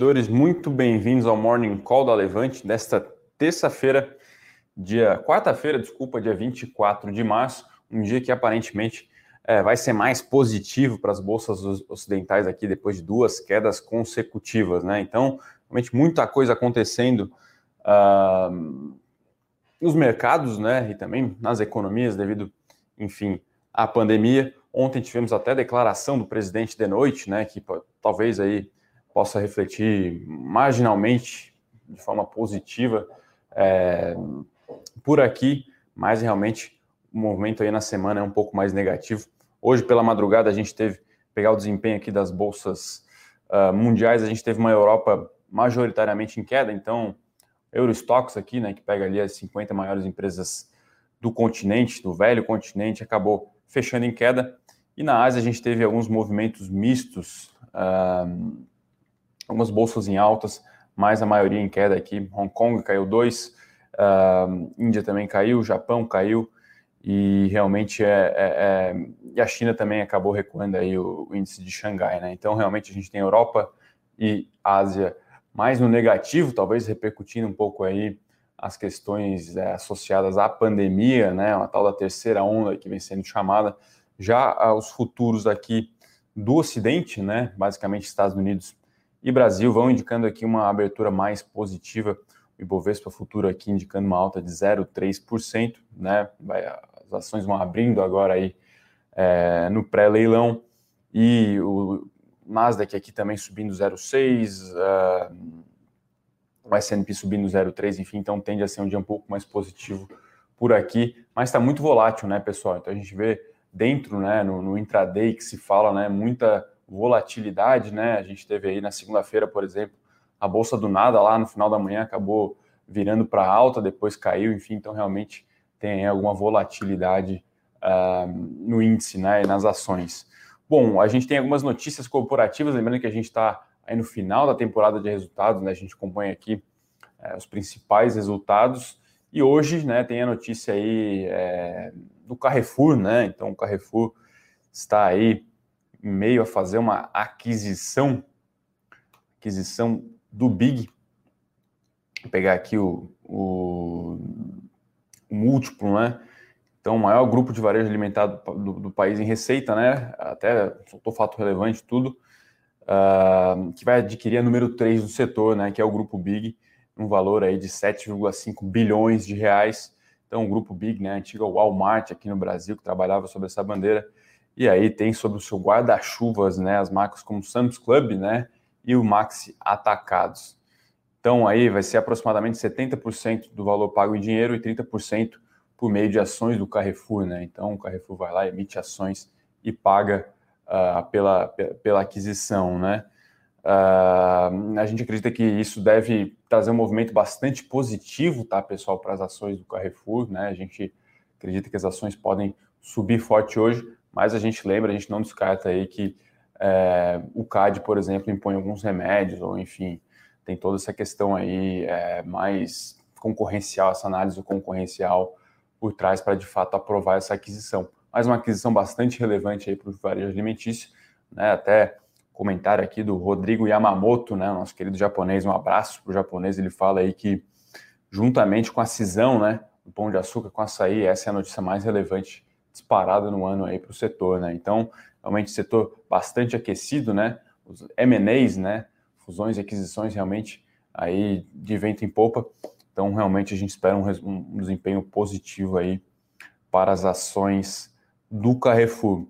investidores, muito bem-vindos ao Morning Call da Levante desta terça-feira, dia quarta-feira, desculpa, dia 24 de março, um dia que aparentemente é, vai ser mais positivo para as bolsas ocidentais aqui depois de duas quedas consecutivas, né? Então, realmente muita coisa acontecendo uh, nos mercados, né? E também nas economias devido, enfim, à pandemia. Ontem tivemos até declaração do presidente de noite, né? Que talvez aí possa refletir marginalmente, de forma positiva, é, por aqui, mas realmente o movimento aí na semana é um pouco mais negativo. Hoje, pela madrugada, a gente teve, pegar o desempenho aqui das bolsas uh, mundiais, a gente teve uma Europa majoritariamente em queda, então, Eurostox aqui, né, que pega ali as 50 maiores empresas do continente, do velho continente, acabou fechando em queda. E na Ásia a gente teve alguns movimentos mistos, uh, algumas bolsas em altas, mas a maioria em queda aqui. Hong Kong caiu 2, uh, Índia também caiu, Japão caiu, e realmente é, é, é, e a China também acabou recuando aí o, o, índice de Xangai, né? Então realmente a gente tem Europa e Ásia mais no negativo, talvez repercutindo um pouco aí as questões é, associadas à pandemia, né? Uma tal da terceira onda que vem sendo chamada. Já ah, os futuros aqui do Ocidente, né? Basicamente Estados Unidos e Brasil vão indicando aqui uma abertura mais positiva. O Ibovespa futuro aqui indicando uma alta de 0,3%, né? As ações vão abrindo agora aí é, no pré-leilão e o Nasdaq aqui também subindo 0,6%, uh, o S&P subindo 0,3%, enfim, então tende a ser um dia um pouco mais positivo por aqui, mas está muito volátil, né, pessoal? Então a gente vê dentro, né, no, no intraday que se fala, né, muita volatilidade, né? A gente teve aí na segunda-feira, por exemplo, a bolsa do nada lá no final da manhã acabou virando para alta, depois caiu, enfim, então realmente tem alguma volatilidade uh, no índice, né, e nas ações. Bom, a gente tem algumas notícias corporativas, lembrando que a gente está aí no final da temporada de resultados, né, a gente acompanha aqui uh, os principais resultados, e hoje, né, tem a notícia aí é, do Carrefour, né, então o Carrefour está aí meio a fazer uma aquisição, aquisição do Big. Vou pegar aqui o, o, o múltiplo, né? Então, o maior grupo de varejo alimentado do, do país em receita, né? Até soltou fato relevante, tudo, uh, que vai adquirir a número 3 do setor, né? Que é o grupo Big, um valor aí de 7,5 bilhões de reais. Então, o grupo Big, né? Antiga Walmart aqui no Brasil, que trabalhava sob essa bandeira, e aí tem sobre o seu guarda-chuvas, né, as marcas como Sam's Club, né, e o Maxi Atacados. Então aí vai ser aproximadamente 70% do valor pago em dinheiro e 30% por meio de ações do Carrefour, né? Então o Carrefour vai lá, emite ações e paga uh, pela, pela aquisição, né? Uh, a gente acredita que isso deve trazer um movimento bastante positivo, tá, pessoal, para as ações do Carrefour, né? A gente acredita que as ações podem subir forte hoje, mas a gente lembra, a gente não descarta aí que é, o CAD, por exemplo, impõe alguns remédios, ou enfim, tem toda essa questão aí é, mais concorrencial, essa análise concorrencial por trás para de fato aprovar essa aquisição. Mas uma aquisição bastante relevante aí para o varejo alimentício, né? Até comentário aqui do Rodrigo Yamamoto, né? Nosso querido japonês, um abraço para o japonês, ele fala aí que juntamente com a cisão, né? Do pão de açúcar com açaí, essa é a notícia mais relevante disparada no ano aí para o setor, né? Então, realmente setor bastante aquecido, né? Os M&As, né? Fusões e aquisições realmente aí de vento em popa. Então, realmente a gente espera um, um desempenho positivo aí para as ações do Carrefour.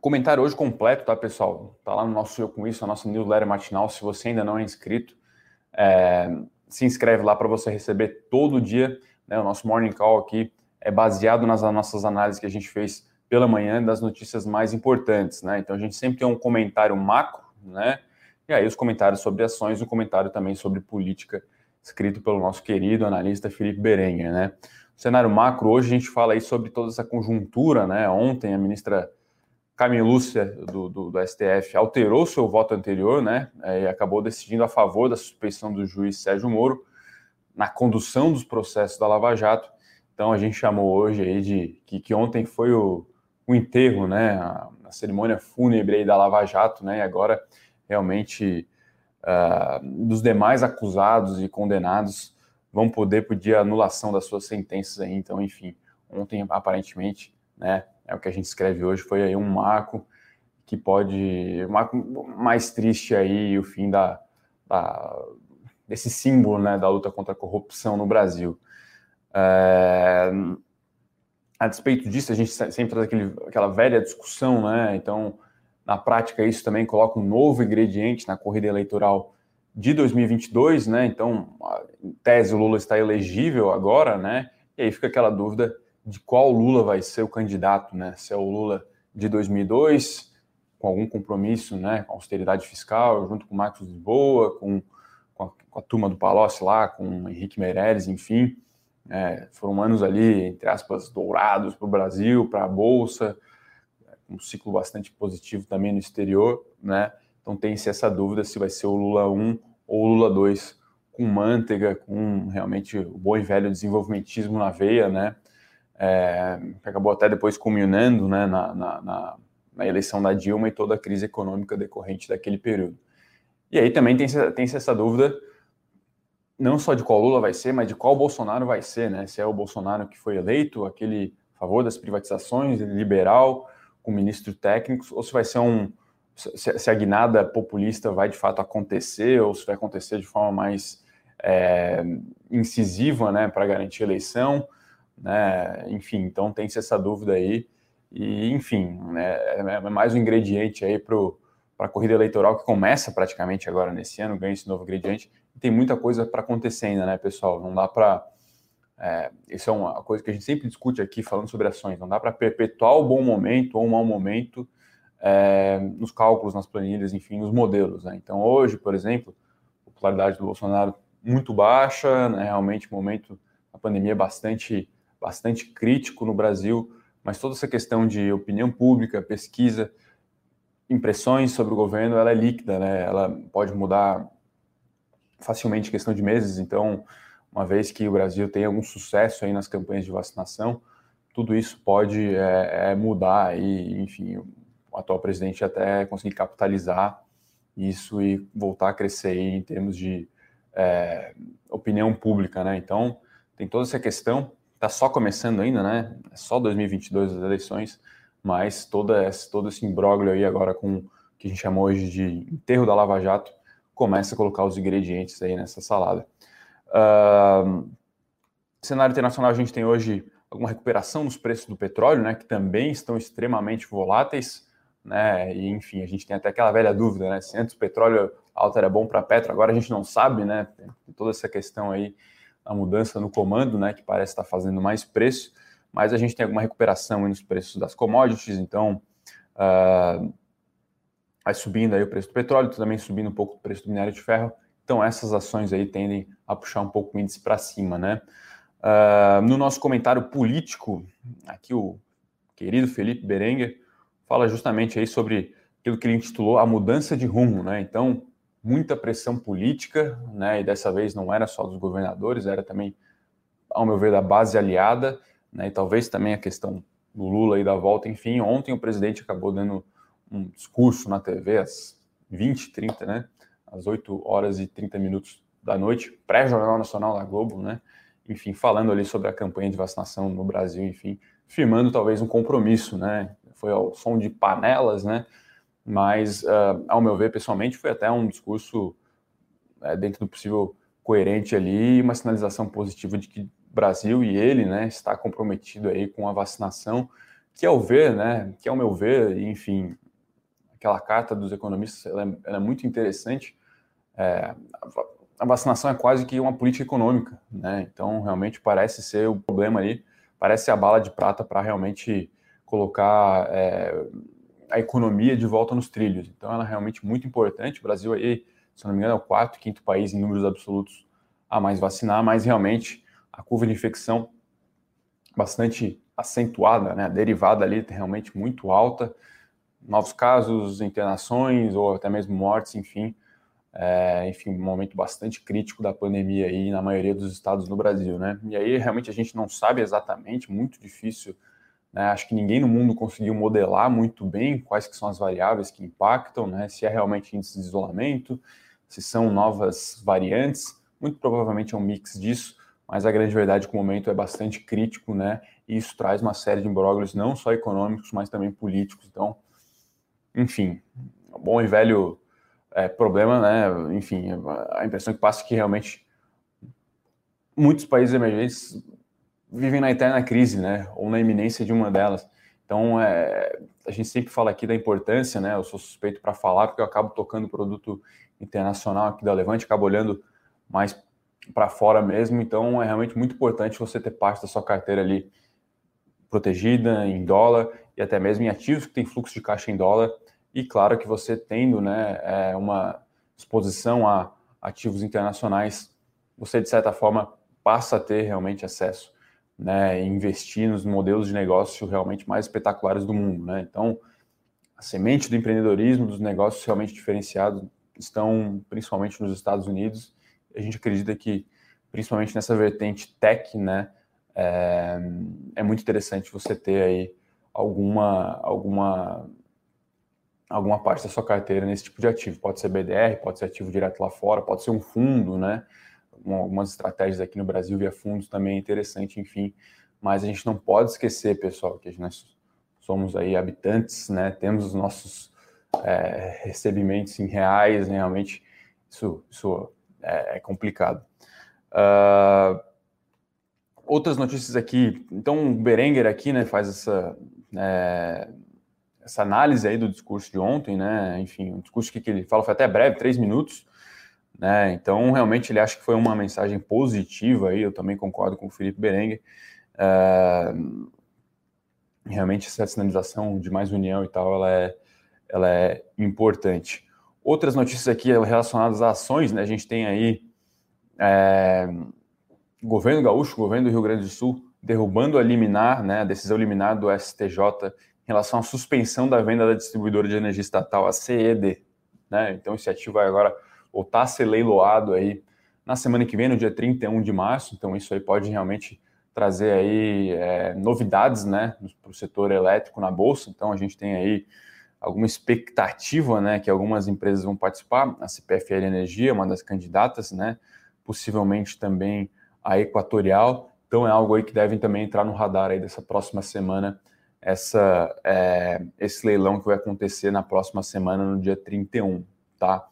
Comentário hoje completo, tá, pessoal? Tá lá no nosso Eu Com Isso, a nossa newsletter matinal. Se você ainda não é inscrito, é, se inscreve lá para você receber todo dia né, o nosso Morning Call aqui é baseado nas nossas análises que a gente fez pela manhã das notícias mais importantes, né? Então a gente sempre tem um comentário macro, né? E aí os comentários sobre ações, um comentário também sobre política, escrito pelo nosso querido analista Felipe Berenguer, né? O cenário macro, hoje a gente fala aí sobre toda essa conjuntura, né? Ontem a ministra Camilúcia do, do, do STF alterou seu voto anterior, né? E acabou decidindo a favor da suspeição do juiz Sérgio Moro na condução dos processos da Lava Jato então a gente chamou hoje aí de que, que ontem foi o, o enterro, né? A, a, cerimônia fúnebre aí da Lava Jato, né? E agora realmente uh, dos demais acusados e condenados vão poder pedir anulação das suas sentenças aí. Então, enfim, ontem aparentemente, né, é o que a gente escreve hoje, foi aí um marco que pode, um marco mais triste aí, o fim da, da desse símbolo, né, da luta contra a corrupção no Brasil. A despeito disso, a gente sempre traz aquele, aquela velha discussão, né? Então, na prática, isso também coloca um novo ingrediente na corrida eleitoral de 2022, né? Então, em tese, o Lula está elegível agora, né? E aí fica aquela dúvida de qual Lula vai ser o candidato, né? Se é o Lula de 2002, com algum compromisso, né? Com austeridade fiscal, junto com Marcos Lisboa, com, com, a, com a turma do Palocci lá, com Henrique Meirelles, enfim. É, foram anos ali, entre aspas, dourados para o Brasil, para a Bolsa, um ciclo bastante positivo também no exterior, né? Então tem-se essa dúvida se vai ser o Lula 1 ou o Lula 2, com manteiga, com realmente o bom e velho desenvolvimentismo na veia, né? É, acabou até depois culminando né, na, na, na, na, eleição da Dilma e toda a crise econômica decorrente daquele período. E aí também tem-se tem essa dúvida não só de qual Lula vai ser, mas de qual Bolsonaro vai ser, né? Se é o Bolsonaro que foi eleito, aquele a favor das privatizações, liberal, com ministro técnico, ou se vai ser um se a guinada populista vai de fato acontecer, ou se vai acontecer de forma mais é, incisiva, né, para garantir a eleição, né? Enfim, então tem-se essa dúvida aí. E, enfim, né, é mais um ingrediente aí para a corrida eleitoral que começa praticamente agora nesse ano, ganha esse novo ingrediente tem muita coisa para acontecer ainda, né, pessoal? Não dá para. É, isso é uma coisa que a gente sempre discute aqui falando sobre ações. Não dá para perpetuar o bom momento ou o mau momento é, nos cálculos, nas planilhas, enfim, nos modelos. Né? Então, hoje, por exemplo, a popularidade do Bolsonaro muito baixa, né? realmente o momento da pandemia é bastante, bastante crítico no Brasil, mas toda essa questão de opinião pública, pesquisa, impressões sobre o governo, ela é líquida, né? ela pode mudar facilmente questão de meses. Então, uma vez que o Brasil tem algum sucesso aí nas campanhas de vacinação, tudo isso pode é, é mudar e, enfim, o atual presidente até conseguir capitalizar isso e voltar a crescer em termos de é, opinião pública, né? Então, tem toda essa questão, está só começando ainda, né? É só 2022 as eleições, mas toda essa, todo esse imbróglio aí agora com o que a gente chama hoje de enterro da Lava Jato, começa a colocar os ingredientes aí nessa salada. Uh, cenário internacional, a gente tem hoje alguma recuperação nos preços do petróleo, né, que também estão extremamente voláteis, né, e enfim, a gente tem até aquela velha dúvida, né, se antes o petróleo alto era bom para Petro, agora a gente não sabe, né, tem toda essa questão aí, a mudança no comando, né, que parece estar fazendo mais preço, mas a gente tem alguma recuperação nos preços das commodities, então uh, vai subindo aí o preço do petróleo, também subindo um pouco o preço do minério de ferro. Então essas ações aí tendem a puxar um pouco o índice para cima, né? Uh, no nosso comentário político, aqui o querido Felipe Berenguer fala justamente aí sobre aquilo que ele intitulou a mudança de rumo, né? Então muita pressão política, né? E dessa vez não era só dos governadores, era também, ao meu ver, da base aliada, né? E talvez também a questão do Lula e da volta, enfim. Ontem o presidente acabou dando um discurso na TV às 20, 30, né? Às 8 horas e 30 minutos da noite, pré-jornal nacional da Globo, né? Enfim, falando ali sobre a campanha de vacinação no Brasil, enfim, firmando talvez um compromisso, né? Foi ao som de panelas, né? Mas, uh, ao meu ver, pessoalmente, foi até um discurso uh, dentro do possível coerente ali, uma sinalização positiva de que o Brasil e ele, né, está comprometido aí com a vacinação, que ao ver, né, que ao meu ver, enfim, aquela carta dos economistas, ela é, ela é muito interessante. É, a vacinação é quase que uma política econômica, né? Então, realmente parece ser o problema aí, parece a bala de prata para realmente colocar é, a economia de volta nos trilhos. Então, ela é realmente muito importante. O Brasil aí, se não me engano, é o quarto, quinto país em números absolutos a mais vacinar, mas realmente a curva de infecção bastante acentuada, né? A derivada ali realmente muito alta novos casos, internações ou até mesmo mortes, enfim. É, enfim, um momento bastante crítico da pandemia aí na maioria dos estados no Brasil, né? E aí realmente a gente não sabe exatamente, muito difícil, né? Acho que ninguém no mundo conseguiu modelar muito bem quais que são as variáveis que impactam, né? Se é realmente índice de isolamento, se são novas variantes, muito provavelmente é um mix disso, mas a grande verdade é que o momento é bastante crítico, né? E isso traz uma série de imbróglios, não só econômicos, mas também políticos. Então, enfim, bom e velho é, problema, né? Enfim, a impressão que passa é que realmente muitos países emergentes vivem na eterna crise, né? Ou na iminência de uma delas. Então, é, a gente sempre fala aqui da importância, né? Eu sou suspeito para falar porque eu acabo tocando produto internacional aqui da Levante, acabo olhando mais para fora mesmo. Então, é realmente muito importante você ter parte da sua carteira ali protegida em dólar e até mesmo em ativos que tem fluxo de caixa em dólar e claro que você tendo né, é, uma exposição a ativos internacionais, você de certa forma passa a ter realmente acesso, né, e investir nos modelos de negócio realmente mais espetaculares do mundo, né? Então, a semente do empreendedorismo, dos negócios realmente diferenciados estão principalmente nos Estados Unidos. A gente acredita que, principalmente nessa vertente tech, né, é, é muito interessante você ter aí alguma alguma alguma parte da sua carteira nesse tipo de ativo. Pode ser BDR, pode ser ativo direto lá fora, pode ser um fundo, né? Algumas estratégias aqui no Brasil via fundos também é interessante, enfim. Mas a gente não pode esquecer, pessoal, que nós somos aí habitantes, né? Temos os nossos é, recebimentos em reais, né? realmente isso, isso é, é complicado. Uh, outras notícias aqui. Então, o Berenguer aqui, né, faz essa é, essa análise aí do discurso de ontem, né? Enfim, o discurso que, ele fala foi até breve, três minutos, né? Então, realmente, ele acha que foi uma mensagem positiva aí. Eu também concordo com o Felipe Berengue. Uh, realmente, essa sinalização de mais união e tal, ela é, ela é importante. Outras notícias aqui relacionadas a ações, né? A gente tem aí é, governo gaúcho, governo do Rio Grande do Sul, derrubando a liminar, né? A decisão liminar do STJ em relação à suspensão da venda da distribuidora de energia estatal, a CED. Né? Então, esse ativo vai agora voltar a ser leiloado aí na semana que vem, no dia 31 de março. Então, isso aí pode realmente trazer aí é, novidades né, para o setor elétrico na Bolsa. Então, a gente tem aí alguma expectativa né, que algumas empresas vão participar. A CPFL Energia, uma das candidatas, né, possivelmente também a Equatorial. Então, é algo aí que devem também entrar no radar aí dessa próxima semana essa, é, esse leilão que vai acontecer na próxima semana, no dia 31, tá?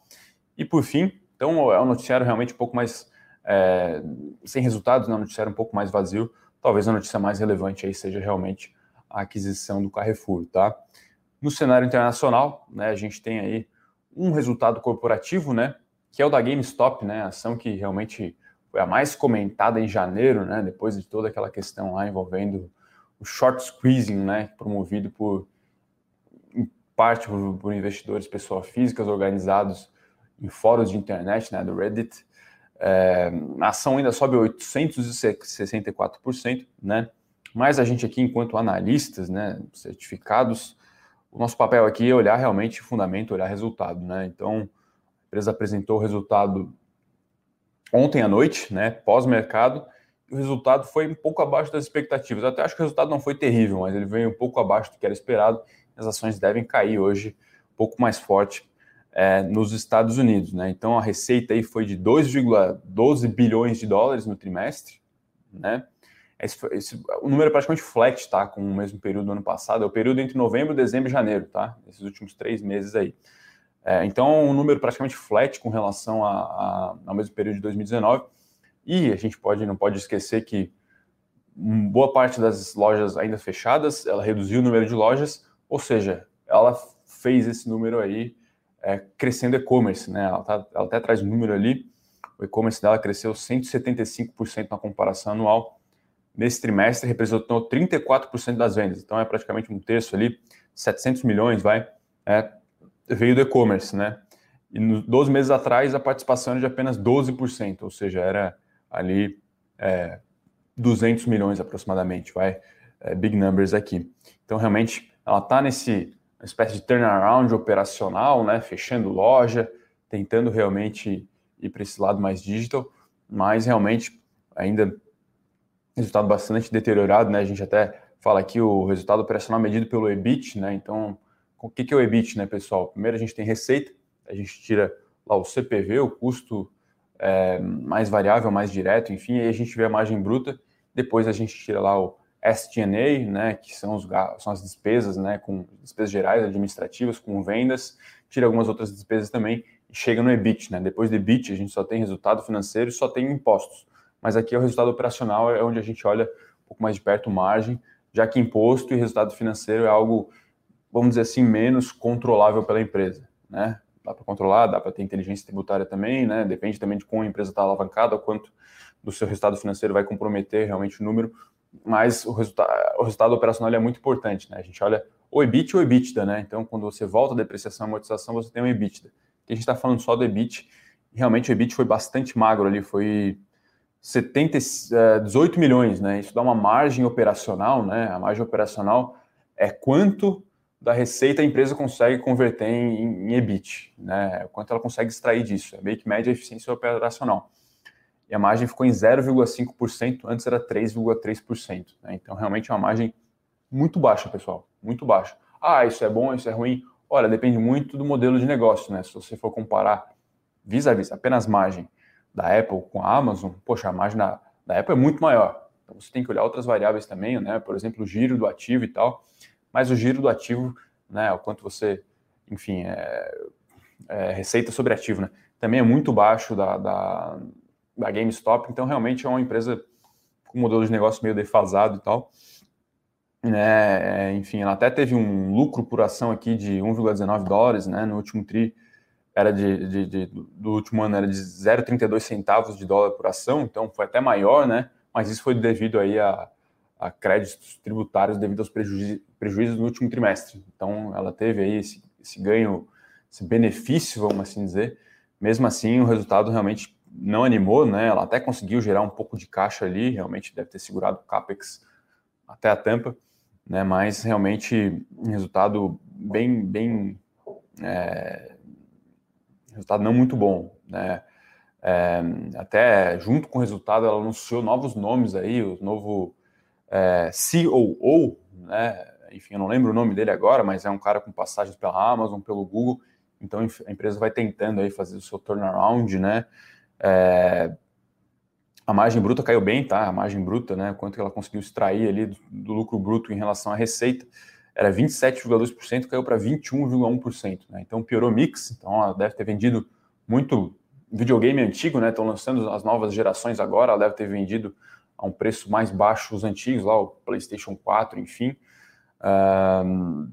E por fim, então é um noticiário realmente um pouco mais é, sem resultados, né? um noticiário um pouco mais vazio. Talvez a notícia mais relevante aí seja realmente a aquisição do Carrefour, tá? No cenário internacional, né, a gente tem aí um resultado corporativo, né, que é o da GameStop, né, ação que realmente foi a mais comentada em janeiro, né, depois de toda aquela questão lá envolvendo o short squeezing, né, promovido por em parte por, por investidores pessoas físicas organizados em fóruns de internet, né, do Reddit. É, a ação ainda sobe 864%, né? Mas a gente aqui, enquanto analistas, né, certificados, o nosso papel aqui é olhar realmente fundamento, olhar resultado, né? Então, a empresa apresentou o resultado ontem à noite, né, pós-mercado, o resultado foi um pouco abaixo das expectativas. Até acho que o resultado não foi terrível, mas ele veio um pouco abaixo do que era esperado. As ações devem cair hoje um pouco mais forte é, nos Estados Unidos. Né? Então a receita aí foi de 2,12 bilhões de dólares no trimestre. Né? Esse, esse, o número é praticamente flat tá? com o mesmo período do ano passado. É o período entre novembro, dezembro e janeiro, tá? esses últimos três meses aí. É, então, um número praticamente flat com relação a, a, ao mesmo período de 2019. E a gente pode, não pode esquecer que boa parte das lojas ainda fechadas, ela reduziu o número de lojas, ou seja, ela fez esse número aí é, crescendo e-commerce, né? Ela, tá, ela até traz um número ali, o e-commerce dela cresceu 175% na comparação anual. Nesse trimestre representou 34% das vendas, então é praticamente um terço ali, 700 milhões, vai, é, veio do e-commerce, né? E nos 12 meses atrás a participação era de apenas 12%, ou seja, era ali é, 200 milhões aproximadamente, vai, é, big numbers aqui. Então, realmente, ela está nesse espécie de turnaround operacional, né, fechando loja, tentando realmente ir para esse lado mais digital, mas realmente ainda resultado bastante deteriorado, né? A gente até fala aqui o resultado operacional medido pelo EBIT, né? Então, o que, é o EBIT, né, pessoal? Primeiro a gente tem receita, a gente tira lá o CPV, o custo é, mais variável, mais direto, enfim, aí a gente vê a margem bruta, depois a gente tira lá o SG&A, né, que são, os, são as despesas, né, com despesas gerais administrativas, com vendas, tira algumas outras despesas também e chega no EBIT, né? Depois do EBIT a gente só tem resultado financeiro só tem impostos. Mas aqui é o resultado operacional é onde a gente olha um pouco mais de perto margem, já que imposto e resultado financeiro é algo, vamos dizer assim, menos controlável pela empresa, né? Dá para controlar, dá para ter inteligência tributária também, né? Depende também de como a empresa está alavancada, quanto do seu resultado financeiro vai comprometer realmente o número, mas o resultado, o resultado operacional é muito importante, né? A gente olha o EBIT ou o EBITDA, né? Então, quando você volta a depreciação e amortização, você tem um EBITDA. Aqui a gente está falando só do EBIT, realmente o EBIT foi bastante magro ali, foi 70, 18 eh, milhões, né? Isso dá uma margem operacional, né? A margem operacional é quanto da receita a empresa consegue converter em, em EBIT, né? Quanto ela consegue extrair disso. É meio que média eficiência operacional. E a margem ficou em 0,5%, antes era 3,3%. Né? Então, realmente é uma margem muito baixa, pessoal. Muito baixa. Ah, isso é bom, isso é ruim. Olha, depende muito do modelo de negócio, né? Se você for comparar vis-a-vis -vis, apenas margem da Apple com a Amazon, poxa, a margem da, da Apple é muito maior. Então você tem que olhar outras variáveis também, né? Por exemplo, o giro do ativo e tal mas o giro do ativo, né, o quanto você, enfim, é, é, receita sobre ativo, né, também é muito baixo da, da, da GameStop, então realmente é uma empresa com um modelo de negócio meio defasado e tal. Né, é, enfim, ela até teve um lucro por ação aqui de 1,19 dólares, né, no último tri era de, de, de, do último ano era de 0,32 centavos de dólar por ação, então foi até maior, né, mas isso foi devido aí a, a créditos tributários devido aos prejuízos, prejuízos no último trimestre. Então, ela teve aí esse, esse ganho, esse benefício, vamos assim dizer. Mesmo assim, o resultado realmente não animou, né? Ela até conseguiu gerar um pouco de caixa ali, realmente deve ter segurado o capex até a tampa, né? Mas realmente um resultado bem, bem, é, resultado não muito bom, né? É, até junto com o resultado, ela anunciou novos nomes aí, o novo é, COO, né? Enfim, eu não lembro o nome dele agora, mas é um cara com passagens pela Amazon, pelo Google. Então a empresa vai tentando aí fazer o seu turnaround, né? É, a margem bruta caiu bem, tá? A margem bruta, né? Quanto que ela conseguiu extrair ali do, do lucro bruto em relação à receita, era 27,2%, caiu para 21,1%. Né? Então piorou o mix. Então ela deve ter vendido muito videogame antigo, né? Estão lançando as novas gerações agora. Ela deve ter vendido a um preço mais baixo os antigos, lá o PlayStation 4, enfim. Um,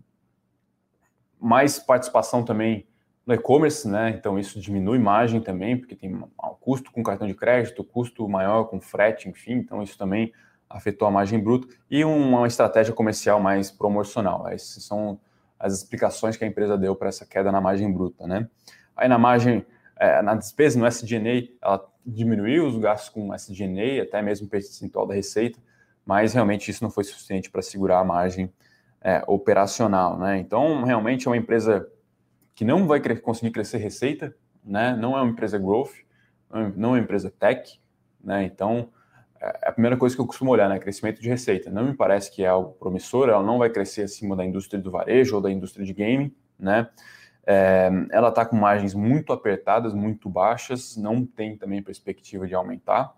mais participação também no e-commerce, né? Então isso diminui margem também, porque tem um custo com cartão de crédito, custo maior com frete, enfim. Então isso também afetou a margem bruta e uma estratégia comercial mais promocional. Essas são as explicações que a empresa deu para essa queda na margem bruta, né? Aí na margem, é, na despesa, no SG&A, ela diminuiu os gastos com SG&A, até mesmo percentual da receita, mas realmente isso não foi suficiente para segurar a margem é, operacional, né? Então, realmente é uma empresa que não vai conseguir crescer receita, né? Não é uma empresa growth, não é uma empresa tech, né? Então, é, é a primeira coisa que eu costumo olhar, né? Crescimento de receita. Não me parece que é algo promissor, ela não vai crescer acima da indústria do varejo ou da indústria de game, né? É, ela está com margens muito apertadas, muito baixas, não tem também perspectiva de aumentar.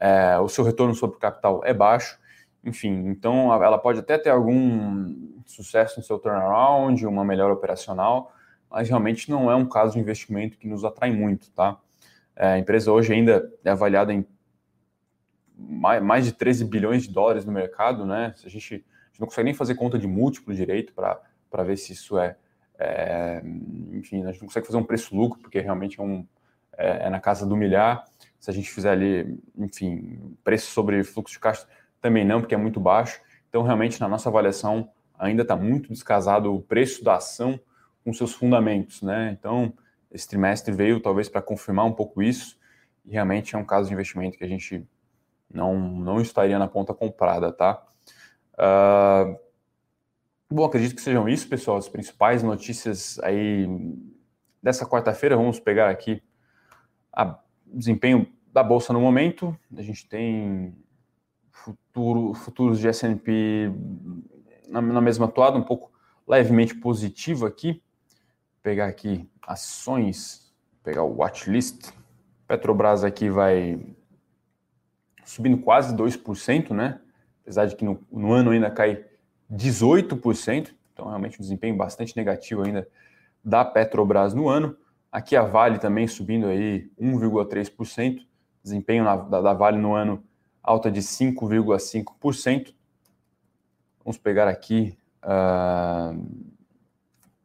É, o seu retorno sobre capital é baixo, enfim, então ela pode até ter algum sucesso no seu turnaround, uma melhor operacional, mas realmente não é um caso de investimento que nos atrai muito, tá? É, a empresa hoje ainda é avaliada em mais de 13 bilhões de dólares no mercado, né? A gente, a gente não consegue nem fazer conta de múltiplo direito para ver se isso é é, enfim, a gente não consegue fazer um preço-lucro, porque realmente é, um, é, é, na casa do milhar. Se a gente fizer ali, enfim, preço sobre fluxo de caixa, também não, porque é muito baixo. Então, realmente, na nossa avaliação, ainda está muito descasado o preço da ação com seus fundamentos, né? Então, esse trimestre veio talvez para confirmar um pouco isso, e realmente é um caso de investimento que a gente não, não estaria na ponta comprada, tá? Uh, Bom, acredito que sejam isso, pessoal, as principais notícias aí dessa quarta-feira. Vamos pegar aqui o desempenho da bolsa no momento. A gente tem futuro, futuros de S&P na, na mesma toada, um pouco levemente positivo aqui. Vou pegar aqui ações pegar o watchlist. Petrobras aqui vai subindo quase 2%, né? Apesar de que no, no ano ainda cai 18%, então realmente um desempenho bastante negativo ainda da Petrobras no ano. Aqui a Vale também subindo aí 1,3%, desempenho na, da, da Vale no ano alta de 5,5%. Vamos pegar aqui uh,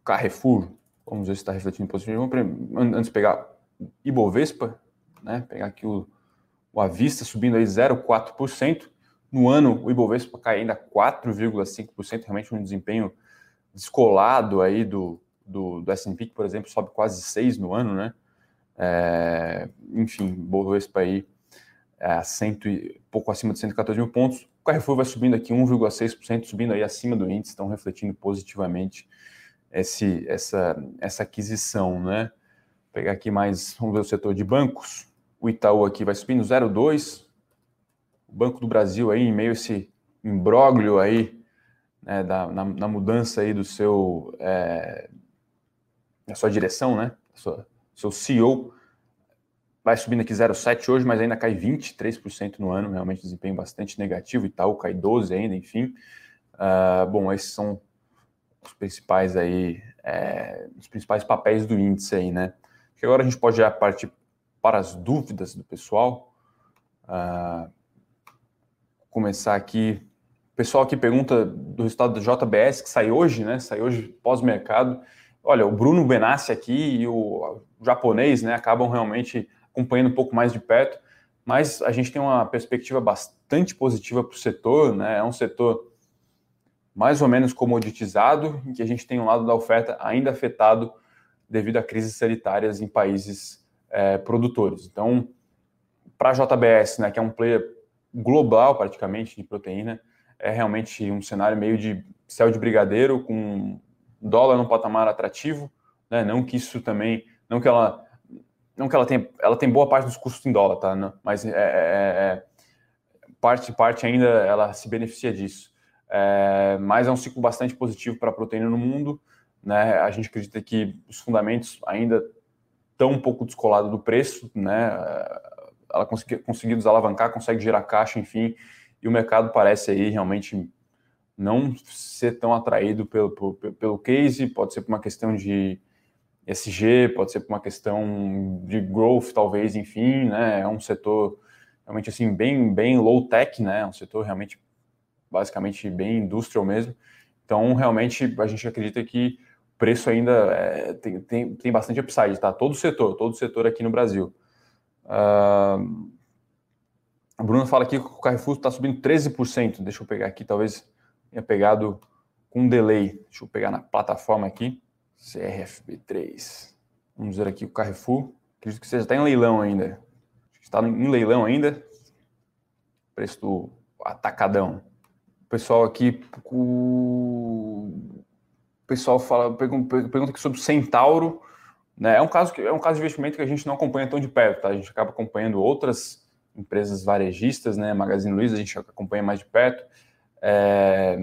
Carrefour, vamos ver se está refletindo positivo. Vamos, antes pegar Ibovespa, né? pegar aqui o, o Avista subindo aí 0,4%. No ano, o Ibovespa cai ainda 4,5%, realmente um desempenho descolado aí do, do, do S&P, que, por exemplo, sobe quase 6 no ano, né? É, enfim, Ibovespa aí é, cento e, pouco acima de 114 mil pontos. O Carrefour vai subindo aqui 1,6%, subindo aí acima do índice, estão refletindo positivamente esse, essa, essa aquisição, né? Vou pegar aqui mais, vamos ver o setor de bancos. O Itaú aqui vai subindo 0,2%, o Banco do Brasil aí, em meio a esse imbróglio aí, né, da, na, na, mudança aí do seu, é, da sua direção, né, sua, seu CEO, vai subindo aqui 0,7 hoje, mas ainda cai 23% no ano, realmente desempenho bastante negativo, Itaú cai 12 ainda, enfim. Uh, bom, esses são os principais aí, é, os principais papéis do índice aí, né. Que agora a gente pode já partir para as dúvidas do pessoal. Uh, começar aqui. O pessoal aqui pergunta do resultado do JBS, que sai hoje, né? Sai hoje pós-mercado. Olha, o Bruno Benassi aqui e o japonês, né, acabam realmente acompanhando um pouco mais de perto, mas a gente tem uma perspectiva bastante positiva para o setor, né? É um setor mais ou menos comoditizado, em que a gente tem um lado da oferta ainda afetado devido a crises sanitárias em países é, produtores. Então, para a JBS, né, que é um player global praticamente de proteína. É realmente um cenário meio de céu de brigadeiro, com dólar num patamar atrativo, né? Não que isso também, não que ela, não que ela tenha, ela tem boa parte dos custos em dólar, tá? Né? Mas é, é, é, é parte parte ainda ela se beneficia disso. É, mas é um ciclo bastante positivo para a proteína no mundo, né? A gente acredita que os fundamentos ainda estão um pouco descolados do preço, né? Ela conseguiu, conseguiu desalavancar, consegue gerar caixa, enfim, e o mercado parece aí realmente não ser tão atraído pelo, pelo, pelo case, pode ser por uma questão de SG, pode ser por uma questão de growth, talvez, enfim, né, é um setor realmente assim, bem, bem low tech, né, é um setor realmente, basicamente, bem industrial mesmo, então, realmente, a gente acredita que o preço ainda é, tem, tem, tem bastante upside, tá? Todo setor, todo setor aqui no Brasil. Uh, o Bruno fala aqui que o Carrefour está subindo 13%. Deixa eu pegar aqui, talvez tenha pegado com um delay. Deixa eu pegar na plataforma aqui. CRFB3. Vamos ver aqui o Carrefour. Acredito que já está em leilão ainda. Está em leilão ainda. Preço do atacadão. O pessoal aqui. O pessoal fala, pergunta, pergunta aqui sobre o Centauro. Né? É, um caso que, é um caso de investimento que a gente não acompanha tão de perto, tá? A gente acaba acompanhando outras empresas varejistas, né? Magazine Luiza a gente acompanha mais de perto. É...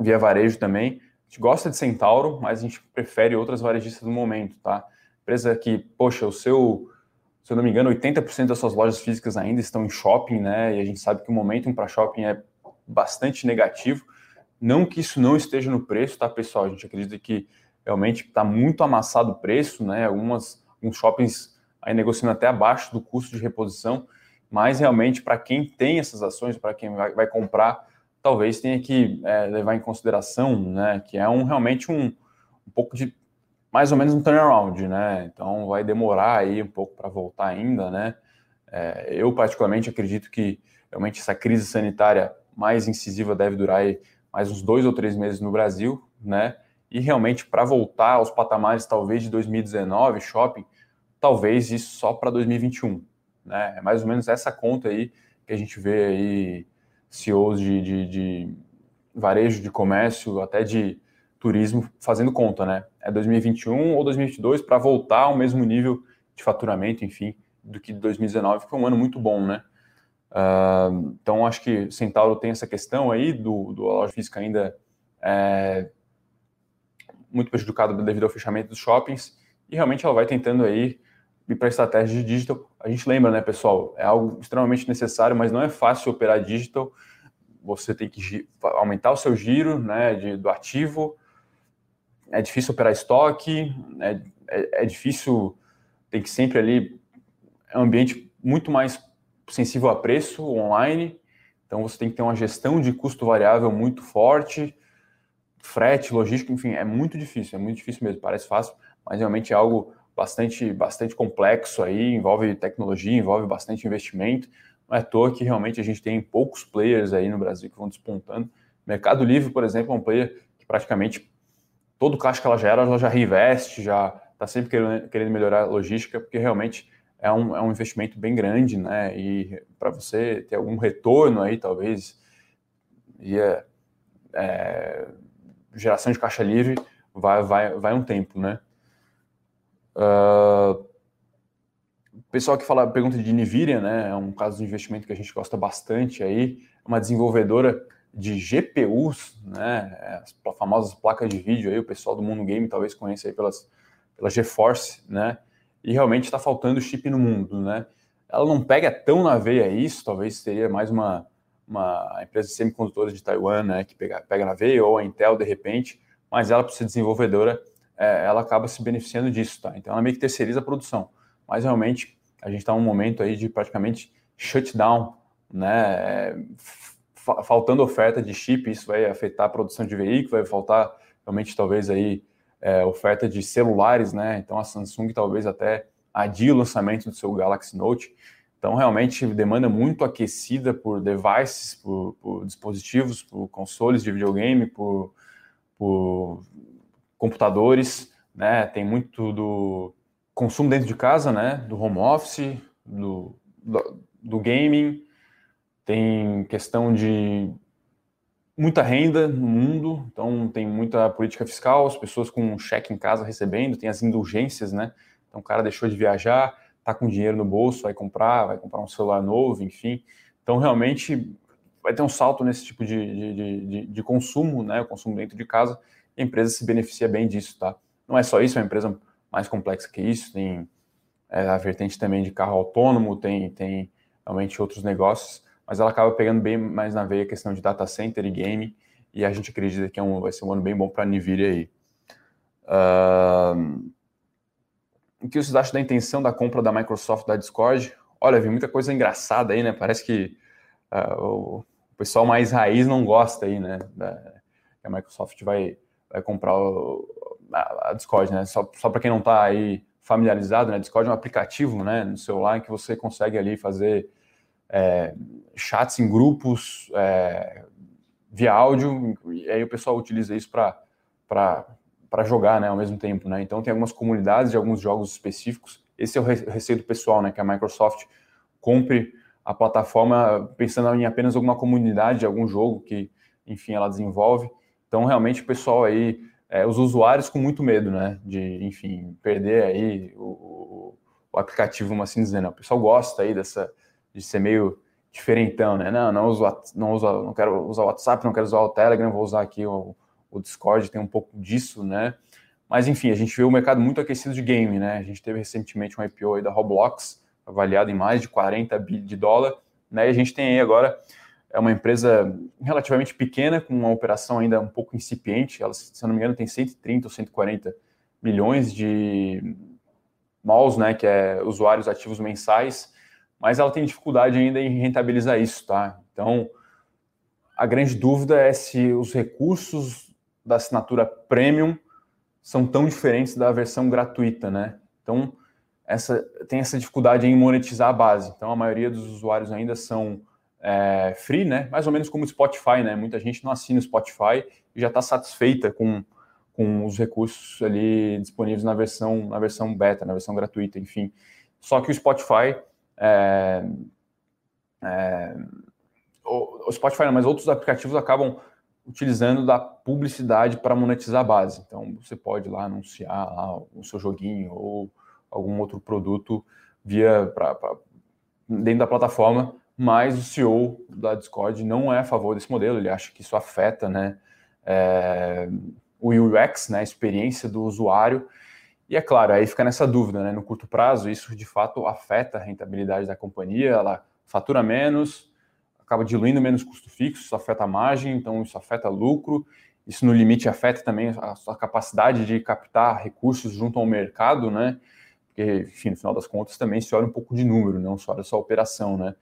Via Varejo também. A gente gosta de Centauro, mas a gente prefere outras varejistas no momento, tá? Empresa que, poxa, o seu, se eu não me engano, 80% das suas lojas físicas ainda estão em shopping, né? E a gente sabe que o momentum para shopping é bastante negativo. Não que isso não esteja no preço, tá, pessoal? A gente acredita que realmente está muito amassado o preço, né? Algumas, alguns shoppings aí negociando até abaixo do custo de reposição, mas realmente para quem tem essas ações, para quem vai, vai, comprar, talvez tenha que é, levar em consideração, né? Que é um realmente um, um pouco de mais ou menos um turnaround, né? Então vai demorar aí um pouco para voltar ainda, né? É, eu particularmente acredito que realmente essa crise sanitária mais incisiva deve durar aí mais uns dois ou três meses no Brasil, né? E realmente para voltar aos patamares talvez de 2019, shopping, talvez isso só para 2021. Né? É mais ou menos essa conta aí que a gente vê aí CEOs de, de, de varejo, de comércio, até de turismo fazendo conta, né? É 2021 ou 2022 para voltar ao mesmo nível de faturamento, enfim, do que 2019, que foi um ano muito bom, né? Uh, então, acho que Centauro tem essa questão aí do, do loja física ainda é, muito prejudicado devido ao fechamento dos shoppings e realmente ela vai tentando aí ir para a estratégia de digital. A gente lembra, né, pessoal, é algo extremamente necessário, mas não é fácil operar digital. Você tem que aumentar o seu giro, né, de, do ativo. É difícil operar estoque, é, é, é difícil, tem que sempre ali é um ambiente muito mais sensível a preço online. Então você tem que ter uma gestão de custo variável muito forte, frete, logística, enfim, é muito difícil, é muito difícil mesmo. Parece fácil, mas realmente é algo bastante, bastante complexo aí, envolve tecnologia, envolve bastante investimento. Não é à toa que realmente a gente tem poucos players aí no Brasil que vão despontando. Mercado Livre, por exemplo, é um player que praticamente todo caixa que ela gera, ela já reinveste, já está sempre querendo, querendo melhorar a logística, porque realmente é um, é um investimento bem grande, né? E para você ter algum retorno aí, talvez, é, é, geração de caixa livre vai, vai, vai um tempo, né? Uh, pessoal que fala, pergunta de Nvidia, né? É um caso de investimento que a gente gosta bastante aí. É uma desenvolvedora de GPUs, né? As famosas placas de vídeo aí, o pessoal do mundo game talvez conheça aí pelas, pela GeForce, né? E realmente está faltando chip no mundo, né? Ela não pega tão na veia isso, talvez seria mais uma, uma empresa de semicondutores de Taiwan, né? Que pega, pega na veia, ou a Intel de repente, mas ela, por ser desenvolvedora, é, ela acaba se beneficiando disso, tá? Então ela meio que terceiriza a produção. Mas realmente a gente está num momento aí de praticamente shutdown, né? Faltando oferta de chip, isso vai afetar a produção de veículos, vai faltar realmente talvez aí é, oferta de celulares, né? Então a Samsung talvez até adie o lançamento do seu Galaxy Note. Então realmente demanda muito aquecida por devices, por, por dispositivos, por consoles de videogame, por, por computadores, né? Tem muito do consumo dentro de casa, né? Do home office, do, do, do gaming, tem questão de muita renda no mundo, então tem muita política fiscal, as pessoas com cheque em casa recebendo, tem as indulgências, né? Então o cara deixou de viajar, tá com dinheiro no bolso, vai comprar, vai comprar um celular novo, enfim. Então realmente vai ter um salto nesse tipo de, de, de, de consumo, né? O consumo dentro de casa a empresa se beneficia bem disso, tá? Não é só isso, é uma empresa mais complexa que isso, tem é, a vertente também de carro autônomo, tem, tem realmente outros negócios, mas ela acaba pegando bem mais na veia a questão de data center e game, e a gente acredita que é um, vai ser um ano bem bom para a Nvidia aí. Uh, o que vocês acham da intenção da compra da Microsoft da Discord? Olha, vi muita coisa engraçada aí, né? Parece que uh, o pessoal mais raiz não gosta aí, né? Da, a Microsoft vai vai comprar o, a, a, Discord, né? Só, só para quem não está aí familiarizado, né? Discord é um aplicativo, né? No celular que você consegue ali fazer é, chats em grupos é, via áudio e aí o pessoal utiliza isso para jogar, né? Ao mesmo tempo, né? Então tem algumas comunidades de alguns jogos específicos. Esse é o receio do pessoal, né? Que a Microsoft compre a plataforma pensando em apenas alguma comunidade de algum jogo que, enfim, ela desenvolve então, realmente, o pessoal aí, é, os usuários com muito medo, né? De, enfim, perder aí o, o, aplicativo, vamos assim dizer, né? O pessoal gosta aí dessa, de ser meio diferentão, né? Não, não uso, não uso, não quero usar o WhatsApp, não quero usar o Telegram, vou usar aqui o, o Discord, tem um pouco disso, né? Mas, enfim, a gente vê o mercado muito aquecido de game, né? A gente teve recentemente um IPO da Roblox, avaliado em mais de 40 bi de dólar, né? E a gente tem aí agora é uma empresa relativamente pequena, com uma operação ainda um pouco incipiente. Ela, se eu não me engano, tem 130 ou 140 milhões de malls, né, que é usuários ativos mensais, mas ela tem dificuldade ainda em rentabilizar isso, tá? Então, a grande dúvida é se os recursos da assinatura premium são tão diferentes da versão gratuita, né? Então, essa tem essa dificuldade em monetizar a base. Então, a maioria dos usuários ainda são é, free, né? Mais ou menos como o Spotify, né? Muita gente não assina o Spotify e já está satisfeita com, com os recursos ali disponíveis na versão, na versão beta, na versão gratuita, enfim. Só que o Spotify, é, é, o, Spotify, não, mas outros aplicativos acabam utilizando da publicidade para monetizar a base. Então, você pode lá anunciar lá o seu joguinho ou algum outro produto via pra, pra, dentro da plataforma mas o CEO da Discord não é a favor desse modelo, ele acha que isso afeta né, é, o UX, né, a experiência do usuário, E é claro, aí fica nessa dúvida, né? No curto prazo, isso de fato afeta a rentabilidade da companhia, ela fatura menos, acaba diluindo menos custo fixo, isso afeta a margem, então isso afeta lucro, isso no limite afeta também a sua capacidade de captar recursos junto ao mercado, né? Porque, enfim, no final das contas também se olha um pouco de número, não só olha só a operação, né?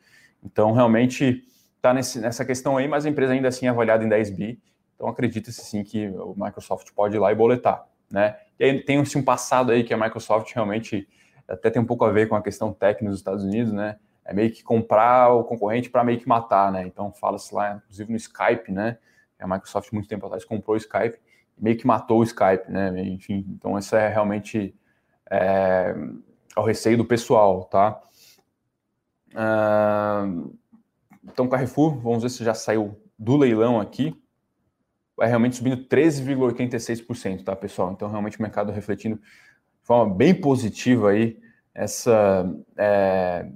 Então, realmente está nessa questão aí, mas a empresa ainda assim é avaliada em 10 bi, então acredita-se sim que o Microsoft pode ir lá e boletar, né? E aí tem um passado aí que a Microsoft realmente até tem um pouco a ver com a questão técnica nos Estados Unidos, né? É meio que comprar o concorrente para meio que matar, né? Então fala-se lá, inclusive no Skype, né? A Microsoft muito tempo atrás comprou o Skype e meio que matou o Skype, né? Enfim, então isso é realmente é, é o receio do pessoal, tá? Uh, então Carrefour, vamos ver se já saiu do leilão aqui é realmente subindo 13,86%, tá, pessoal? Então, realmente o mercado refletindo de forma bem positiva aí essa, é,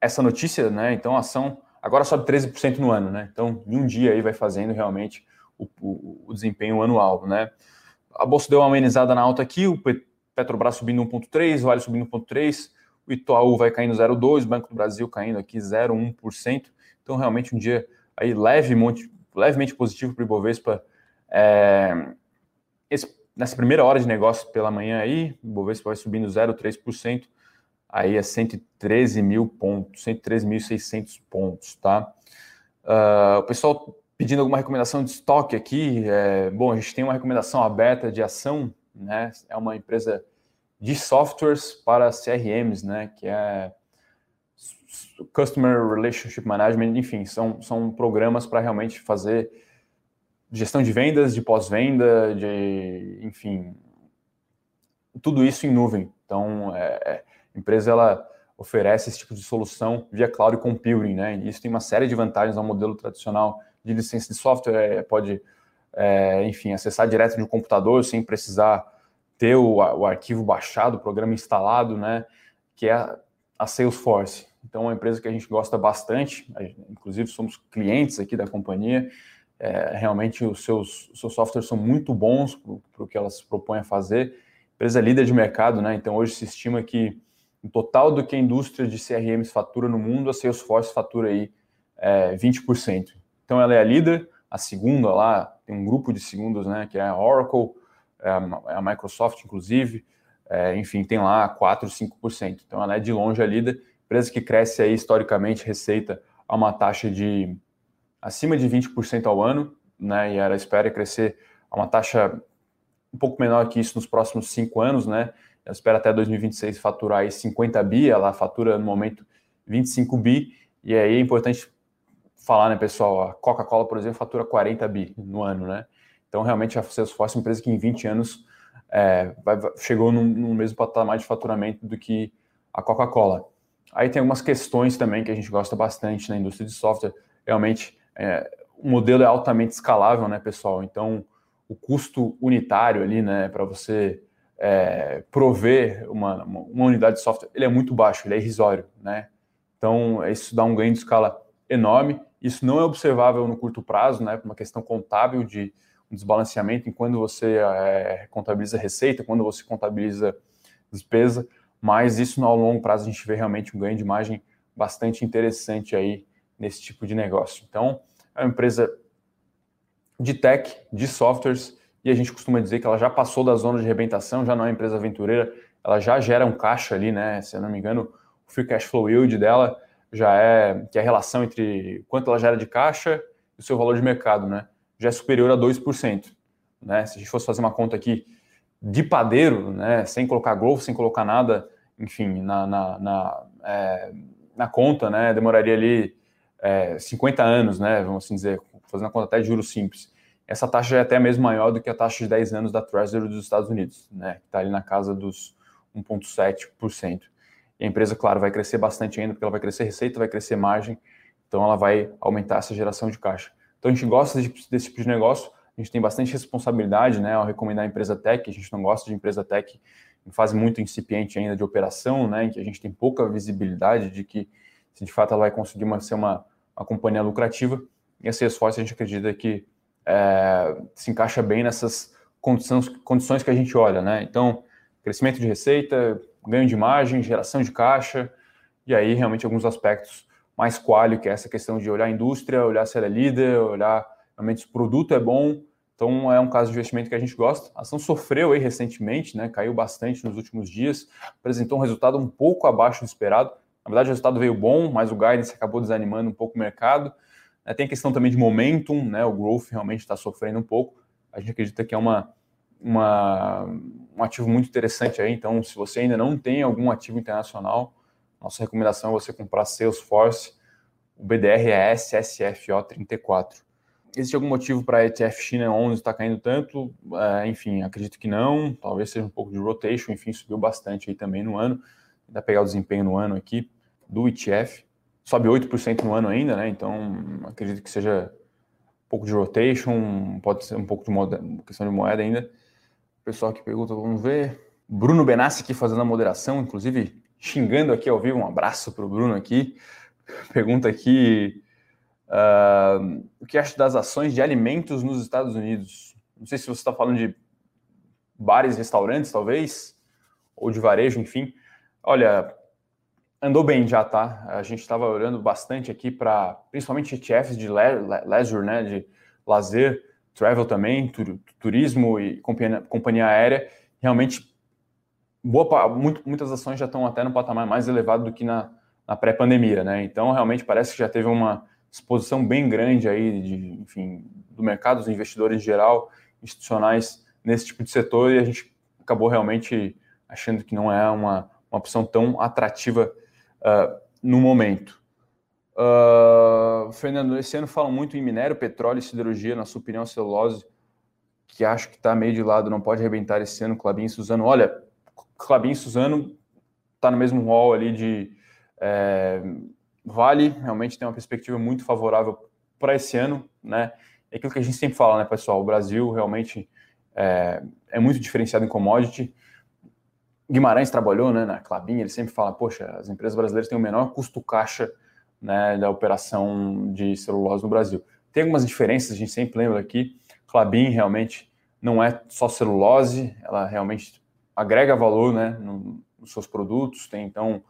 essa notícia, né? Então, a ação agora sobe 13% no ano, né? Então, em um dia aí vai fazendo realmente o, o, o desempenho anual, né? A bolsa deu uma amenizada na alta aqui, o Petrobras subindo 1,3%, Vale subindo 1,3%, o Itaú vai caindo 0,2%, o Banco do Brasil caindo aqui 0,1%. Então, realmente um dia aí leve, levemente positivo para o Ibovespa é, esse, nessa primeira hora de negócio pela manhã aí, o Ibovespa vai subindo 0,3%, aí é 113 mil pontos, 113.600 pontos, tá? Uh, o pessoal pedindo alguma recomendação de estoque aqui, é, bom, a gente tem uma recomendação aberta de ação, né? É uma empresa de softwares para CRMs, né? Que é Customer Relationship Management, enfim, são, são programas para realmente fazer gestão de vendas, de pós-venda, de, enfim, tudo isso em nuvem. Então, é, é, a empresa ela oferece esse tipo de solução via cloud computing, né? E isso tem uma série de vantagens ao modelo tradicional de licença de software, é, pode, é, enfim, acessar direto de um computador sem precisar ter o, o arquivo baixado, o programa instalado, né? Que é a Salesforce. Então, é uma empresa que a gente gosta bastante, inclusive somos clientes aqui da companhia. É, realmente, os seus, os seus softwares são muito bons para o que elas propõem a fazer. Empresa líder de mercado, né? Então, hoje se estima que o total do que a indústria de CRMs fatura no mundo, a Salesforce fatura aí é, 20%. Então, ela é a líder, a segunda lá, tem um grupo de segundos, né? Que é a Oracle, é a, é a Microsoft, inclusive. É, enfim, tem lá 4, 5%. Então, ela é de longe a líder empresa que cresce aí historicamente receita a uma taxa de acima de 20% ao ano, né? E ela espera crescer a uma taxa um pouco menor que isso nos próximos cinco anos, né? Ela espera até 2026 faturar aí 50 bi, ela fatura no momento 25 bi, e aí é importante falar, né, pessoal? A Coca-Cola, por exemplo, fatura 40 bi no ano, né? Então, realmente, a Salesforce é uma empresa que em 20 anos é, vai, chegou no, no mesmo patamar de faturamento do que a Coca-Cola. Aí tem algumas questões também que a gente gosta bastante na indústria de software. Realmente, é, o modelo é altamente escalável, né, pessoal? Então, o custo unitário ali, né, para você é, prover uma, uma, unidade de software, ele é muito baixo, ele é irrisório, né? Então, isso dá um ganho de escala enorme. Isso não é observável no curto prazo, né, por uma questão contábil de um desbalanceamento em quando você é, contabiliza receita, quando você contabiliza despesa mas isso ao longo prazo a gente vê realmente um ganho de margem bastante interessante aí nesse tipo de negócio. Então, é uma empresa de tech, de softwares, a gente costuma dizer que ela já passou da zona de arrebentação, já não é empresa aventureira, ela já gera um caixa ali, né? Se eu não me engano, o free cash flow yield dela já é que é a relação entre quanto ela gera de caixa e o seu valor de mercado, né? Já é superior a 2%. Né? Se a gente fosse fazer uma conta aqui de padeiro, né, sem colocar growth, sem colocar nada, enfim, na, na, na, é, na conta, né, demoraria ali é, 50 anos, né, vamos assim dizer, fazendo a conta até de juros simples. Essa taxa é até mesmo maior do que a taxa de 10 anos da Treasury dos Estados Unidos, né, que está ali na casa dos 1,7%. E a empresa, claro, vai crescer bastante ainda, porque ela vai crescer receita, vai crescer margem, então ela vai aumentar essa geração de caixa. Então a gente gosta desse, tipo de negócio, a gente tem bastante responsabilidade né, ao recomendar a empresa tech, a gente não gosta de empresa tech em fase muito incipiente ainda de operação, né, em que a gente tem pouca visibilidade de que se de fato ela vai conseguir uma, ser uma, uma companhia lucrativa, e a Salesforce a gente acredita que é, se encaixa bem nessas condições, condições que a gente olha, né, então crescimento de receita, ganho de margem, geração de caixa, e aí realmente alguns aspectos mais quali, que é essa questão de olhar a indústria, olhar se ela é líder, olhar realmente se o produto é bom. Então é um caso de investimento que a gente gosta. A ação sofreu aí recentemente, né? Caiu bastante nos últimos dias, apresentou um resultado um pouco abaixo do esperado. Na verdade, o resultado veio bom, mas o guidance acabou desanimando um pouco o mercado. É, tem questão também de momentum, né? O growth realmente está sofrendo um pouco. A gente acredita que é uma, uma, um ativo muito interessante aí. Então, se você ainda não tem algum ativo internacional, nossa recomendação é você comprar Salesforce. O BDR é SSFO34. Existe algum motivo para a ETF China 11 estar tá caindo tanto? É, enfim, acredito que não. Talvez seja um pouco de rotation. Enfim, subiu bastante aí também no ano. Dá pegar o desempenho no ano aqui do ETF. Sobe 8% no ano ainda, né? Então, acredito que seja um pouco de rotation, pode ser um pouco de moeda, questão de moeda ainda. Pessoal que pergunta, vamos ver. Bruno Benassi aqui fazendo a moderação, inclusive xingando aqui ao vivo. Um abraço para o Bruno aqui. Pergunta aqui uh, o que acha das ações de alimentos nos Estados Unidos. Não sei se você está falando de bares, restaurantes, talvez, ou de varejo, enfim. Olha, andou bem já, tá? A gente estava olhando bastante aqui para, principalmente ETFs de leisure, né, de lazer, travel também, turismo e companhia, companhia aérea. Realmente boa, muito, muitas ações já estão até no patamar mais elevado do que na, na pré-pandemia, né? Então, realmente parece que já teve uma exposição bem grande aí, de, enfim, do mercado, dos investidores em geral, institucionais nesse tipo de setor, e a gente acabou realmente achando que não é uma, uma opção tão atrativa uh, no momento. Uh, Fernando, esse ano falam muito em minério, petróleo e siderurgia, na sua opinião, celulose, que acho que está meio de lado, não pode arrebentar esse ano, Clabin e Suzano. Olha, Clabin e Suzano está no mesmo rol ali de é, Vale, realmente tem uma perspectiva muito favorável para esse ano, né? É aquilo que a gente sempre fala, né, pessoal? O Brasil realmente é, é muito diferenciado em commodity. Guimarães trabalhou né, na Clabin, ele sempre fala, poxa, as empresas brasileiras têm o menor custo caixa né, da operação de celulose no Brasil. Tem algumas diferenças, a gente sempre lembra aqui, Clabin realmente não é só celulose, ela realmente agrega valor né, no, nos seus produtos, tem então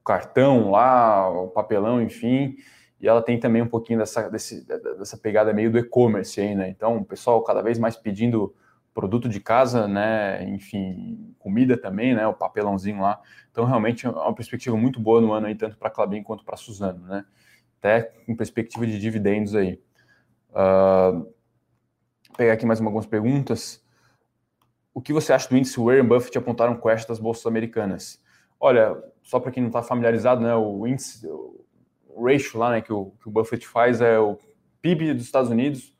o cartão lá, o papelão, enfim, e ela tem também um pouquinho dessa, desse, dessa pegada meio do e-commerce aí, né? Então, o pessoal cada vez mais pedindo produto de casa, né? Enfim, comida também, né? O papelãozinho lá. Então, realmente é uma perspectiva muito boa no ano aí, tanto para a Clabin quanto para a Suzano, né? Até com perspectiva de dividendos aí. Uh, pegar aqui mais algumas perguntas o que você acha do índice Warren Buffett apontar um quest das bolsas americanas? Olha, só para quem não está familiarizado, né, o índice, o ratio lá, né, que o, que o Buffett faz é o PIB dos Estados Unidos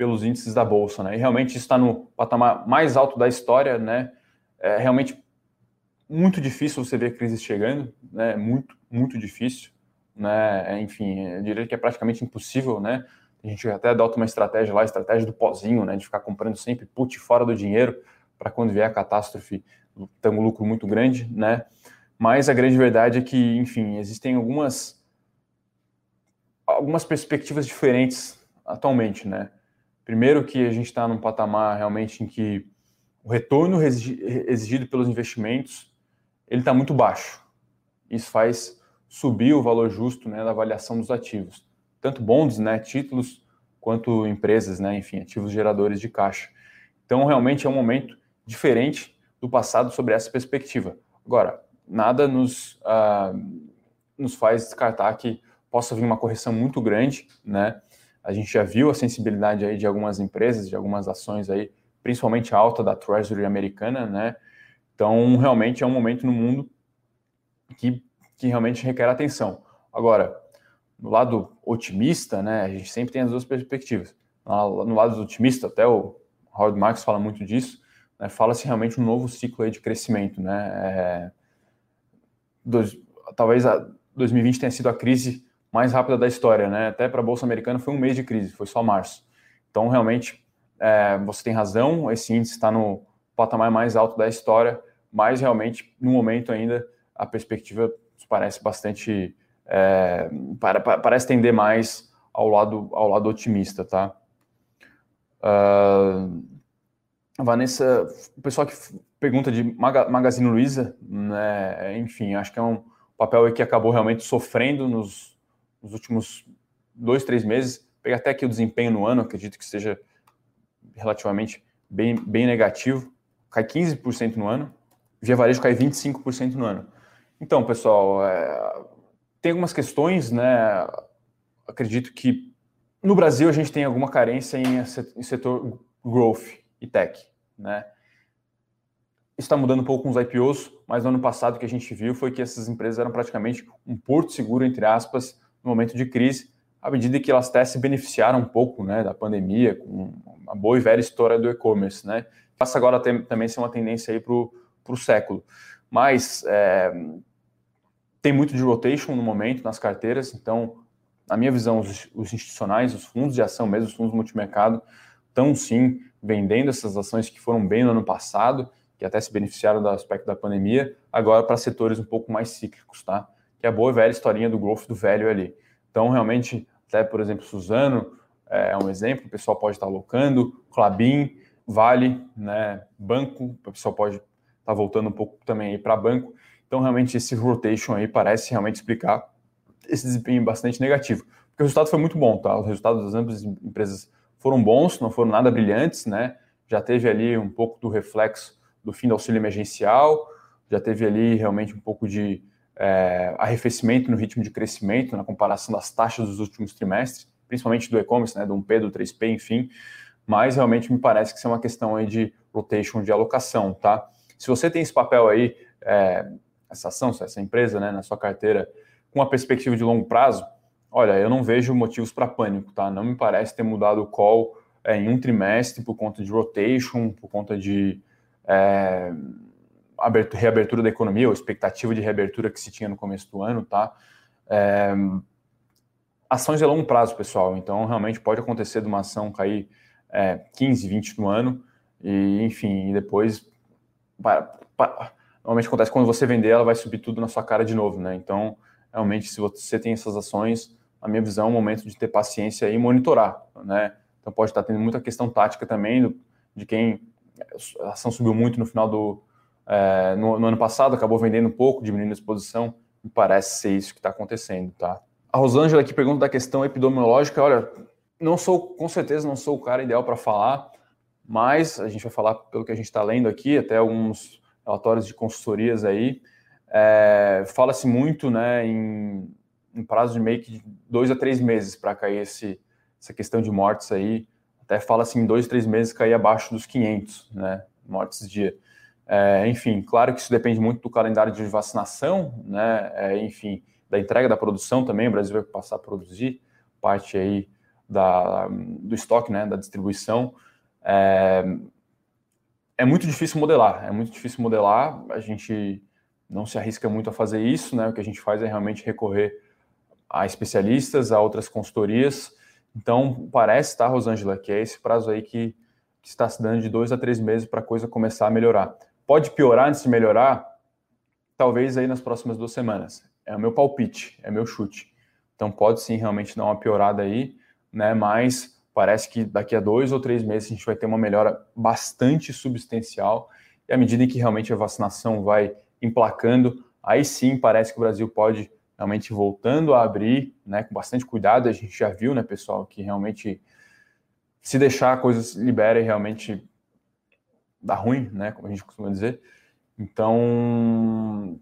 pelos índices da bolsa, né? E realmente está no patamar mais alto da história, né? É realmente muito difícil você ver crise chegando, né? Muito, muito difícil, né? É, enfim, eu diria que é praticamente impossível, né? A gente até adota uma estratégia lá, a estratégia do pozinho, né? De ficar comprando sempre put fora do dinheiro para quando vier a catástrofe ter um lucro muito grande, né? Mas a grande verdade é que, enfim, existem algumas algumas perspectivas diferentes atualmente, né? Primeiro que a gente está num patamar realmente em que o retorno exigido pelos investimentos ele está muito baixo. Isso faz subir o valor justo né, da avaliação dos ativos, tanto bonds, né, títulos, quanto empresas, né, enfim, ativos geradores de caixa. Então, realmente é um momento diferente do passado sobre essa perspectiva. Agora, nada nos, uh, nos faz descartar que possa vir uma correção muito grande, né? A gente já viu a sensibilidade aí de algumas empresas, de algumas ações aí, principalmente alta da Treasury americana, né? Então, realmente é um momento no mundo que, que realmente requer atenção. Agora, no lado otimista, né, a gente sempre tem as duas perspectivas. No lado otimista, até o Howard Marks fala muito disso, né, fala-se realmente um novo ciclo aí de crescimento. Né? É, dois, talvez a 2020 tenha sido a crise mais rápida da história, né? até para a Bolsa Americana foi um mês de crise, foi só março. Então, realmente, é, você tem razão, esse índice está no patamar mais alto da história, mas realmente, no momento ainda, a perspectiva parece bastante. É, para, parece tender mais ao lado, ao lado otimista, tá? Uh, Vanessa, o pessoal que pergunta de Magazine Luiza, né, enfim, acho que é um papel que acabou realmente sofrendo nos, nos últimos dois, três meses. Pegar até aqui o desempenho no ano, acredito que seja relativamente bem, bem negativo. Cai 15% no ano. Via Varejo cai 25% no ano. Então, pessoal, é, tem algumas questões, né? Acredito que no Brasil a gente tem alguma carência em, setor growth e tech, né? Está mudando um pouco com os IPOs, mas no ano passado o que a gente viu foi que essas empresas eram praticamente um porto seguro, entre aspas, no momento de crise, à medida que elas até se beneficiaram um pouco né, da pandemia, com uma boa e velha história do e-commerce. Né? Passa agora a ter, também ser uma tendência para o século. Mas é, tem muito de rotation no momento nas carteiras, então, na minha visão, os, os institucionais, os fundos de ação mesmo, os fundos multimercado, estão sim vendendo essas ações que foram bem no ano passado, que até se beneficiaram do aspecto da pandemia, agora para setores um pouco mais cíclicos, tá? Que é a boa e velha historinha do growth do velho ali. Então, realmente, até, por exemplo, Suzano é um exemplo, o pessoal pode estar alocando, Clabin, Vale, né, banco, o pessoal pode estar voltando um pouco também para banco. Então, realmente, esse rotation aí parece realmente explicar esse desempenho bastante negativo. Porque o resultado foi muito bom, tá? Os resultados das ambas empresas foram bons, não foram nada brilhantes, né? Já teve ali um pouco do reflexo do fim do auxílio emergencial, já teve ali realmente um pouco de é, arrefecimento no ritmo de crescimento na comparação das taxas dos últimos trimestres, principalmente do e-commerce, né, do 1P, do 3P, enfim. Mas realmente me parece que isso é uma questão aí de rotation de alocação, tá? Se você tem esse papel aí, é, essa ação, essa empresa né, na sua carteira com a perspectiva de longo prazo, olha, eu não vejo motivos para pânico, tá? Não me parece ter mudado o call é, em um trimestre por conta de rotation, por conta de é, reabertura da economia, ou expectativa de reabertura que se tinha no começo do ano, tá? É, ações de longo prazo, pessoal. Então, realmente pode acontecer de uma ação cair é, 15, 20 no ano, e enfim, e depois para, para, normalmente acontece quando você vender, ela vai subir tudo na sua cara de novo, né? Então, realmente, se você tem essas ações, a minha visão é um momento de ter paciência e monitorar, né? Então, pode estar tendo muita questão tática também do, de quem a ação subiu muito no final do é, no, no, ano passado, acabou vendendo um pouco, diminuindo a exposição. Me parece ser isso que está acontecendo, tá? A Rosângela aqui pergunta da questão epidemiológica. Olha, não sou, com certeza, não sou o cara ideal para falar, mas a gente vai falar pelo que a gente está lendo aqui, até alguns relatórios de consultorias aí, é, fala-se muito né, em, em, prazo de meio que dois a três meses para cair esse, essa questão de mortes aí. Até fala-se em dois, três meses cair abaixo dos 500 né, mortes dia. É, enfim, claro que isso depende muito do calendário de vacinação, né, é, enfim, da entrega da produção também. O Brasil vai passar a produzir parte aí da, do estoque, né, da distribuição. É, é muito difícil modelar, é muito difícil modelar, a gente não se arrisca muito a fazer isso, né? O que a gente faz é realmente recorrer a especialistas, a outras consultorias. Então, parece, tá, Rosângela, que é esse prazo aí que, que está se dando de dois a três meses para a coisa começar a melhorar. Pode piorar antes de melhorar? Talvez aí nas próximas duas semanas. É o meu palpite, é meu chute. Então, pode sim realmente dar uma piorada aí, né? Mas parece que daqui a dois ou três meses a gente vai ter uma melhora bastante substancial. E à medida que realmente a vacinação vai emplacando, aí sim parece que o Brasil pode realmente voltando a abrir, né, com bastante cuidado. A gente já viu, né, pessoal, que realmente se deixar coisas libera e realmente dá ruim, né, como a gente costuma dizer. Então,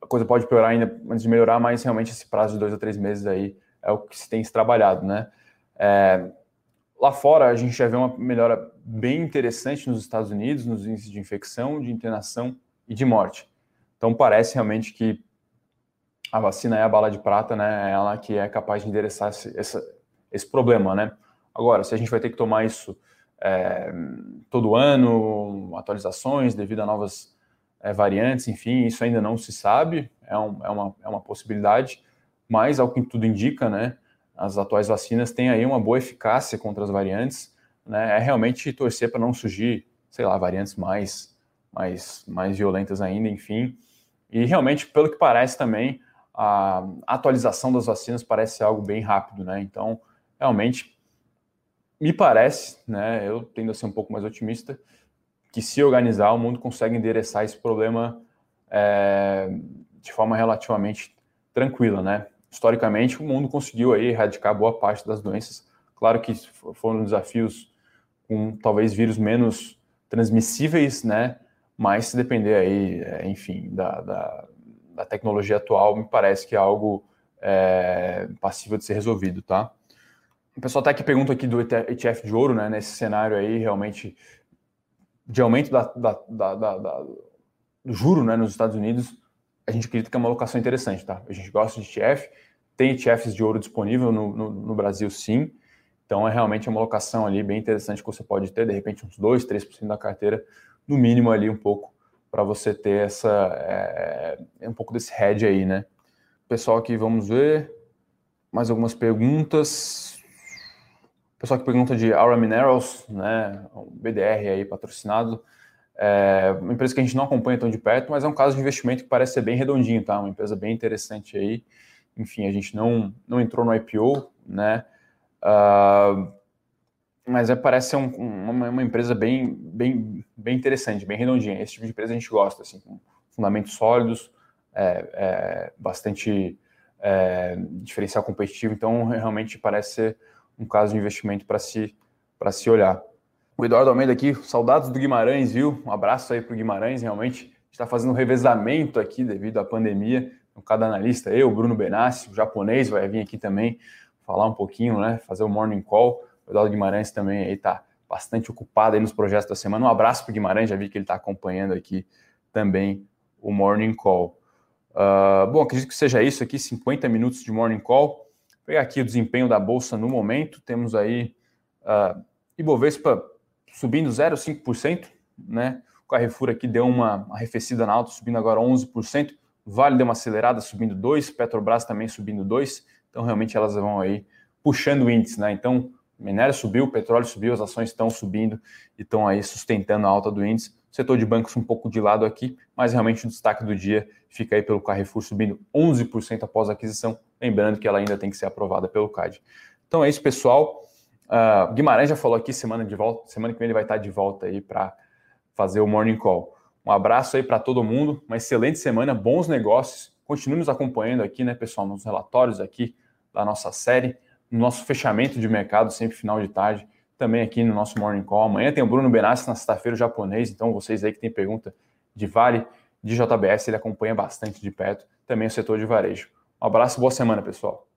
a coisa pode piorar ainda antes de melhorar, mas realmente esse prazo de dois a três meses aí é o que se tem se trabalhado, né? É, Lá fora, a gente já vê uma melhora bem interessante nos Estados Unidos, nos índices de infecção, de internação e de morte. Então, parece realmente que a vacina é a bala de prata, né? É ela que é capaz de endereçar esse, esse, esse problema, né? Agora, se a gente vai ter que tomar isso é, todo ano, atualizações devido a novas é, variantes, enfim, isso ainda não se sabe, é, um, é, uma, é uma possibilidade, mas ao que tudo indica, né? as atuais vacinas têm aí uma boa eficácia contra as variantes, né? É realmente torcer para não surgir, sei lá, variantes mais, mais, mais violentas ainda, enfim. E realmente, pelo que parece também, a atualização das vacinas parece algo bem rápido, né? Então, realmente, me parece, né? Eu tendo a ser um pouco mais otimista, que se organizar, o mundo consegue endereçar esse problema é, de forma relativamente tranquila, né? Historicamente, o mundo conseguiu aí erradicar boa parte das doenças. Claro que foram desafios com talvez vírus menos transmissíveis, né? Mas se depender aí, é, enfim, da, da, da, tecnologia atual, me parece que é algo é, passível de ser resolvido, tá? O pessoal até que pergunta aqui do ETF de ouro, né? Nesse cenário aí, realmente, de aumento da, da, da, da do juro né, nos Estados Unidos, a gente acredita que é uma alocação interessante, tá? A gente gosta de ETF, tem ETFs de ouro disponível no, no, no Brasil, sim. Então, é realmente uma alocação ali bem interessante que você pode ter, de repente, uns 2, 3% da carteira, no mínimo ali um pouco, para você ter essa, é, um pouco desse hedge aí, né? Pessoal aqui, vamos ver mais algumas perguntas. Pessoal que pergunta de Aura Minerals, né? Um BDR aí patrocinado. É uma empresa que a gente não acompanha tão de perto, mas é um caso de investimento que parece ser bem redondinho, tá? Uma empresa bem interessante aí. Enfim, a gente não, não entrou no IPO, né? Uh, mas é, parece ser um, uma, uma, empresa bem, bem, bem interessante, bem redondinha. Esse tipo de empresa a gente gosta, assim, com fundamentos sólidos, é, é, bastante é, diferencial competitivo. Então, realmente parece ser um caso de investimento para se, se olhar. O Eduardo Almeida aqui, saudades do Guimarães, viu? Um abraço aí para o Guimarães, realmente está fazendo um revezamento aqui devido à pandemia. Então, cada analista, eu, Bruno Benassi, o japonês vai vir aqui também falar um pouquinho, né? Fazer o morning call. O Eduardo Guimarães também aí está bastante ocupado aí nos projetos da semana. Um abraço para o Guimarães, já vi que ele está acompanhando aqui também o morning call. Uh, bom, acredito que seja isso aqui, 50 minutos de morning call. Pegar aqui o desempenho da bolsa no momento. Temos aí uh, Ibovespa subindo 0,5%, né? O Carrefour aqui deu uma arrefecida na alta, subindo agora 11%. Vale deu uma acelerada, subindo 2%. Petrobras também subindo 2%. Então, realmente, elas vão aí puxando o índice, né? Então, minério subiu, petróleo subiu, as ações estão subindo e estão aí sustentando a alta do índice. Setor de bancos um pouco de lado aqui, mas realmente o destaque do dia fica aí pelo Carrefour subindo 11% após a aquisição, lembrando que ela ainda tem que ser aprovada pelo CAD. Então é isso, pessoal. Uh, Guimarães já falou aqui semana de volta, semana que vem ele vai estar de volta aí para fazer o morning call. Um abraço aí para todo mundo, uma excelente semana, bons negócios. Continue nos acompanhando aqui, né, pessoal, nos relatórios aqui da nossa série, no nosso fechamento de mercado, sempre final de tarde, também aqui no nosso morning call. Amanhã tem o Bruno Benassi na sexta-feira, o japonês, então vocês aí que tem pergunta de Vale, de JBS, ele acompanha bastante de perto, também o setor de varejo. Um abraço, boa semana, pessoal.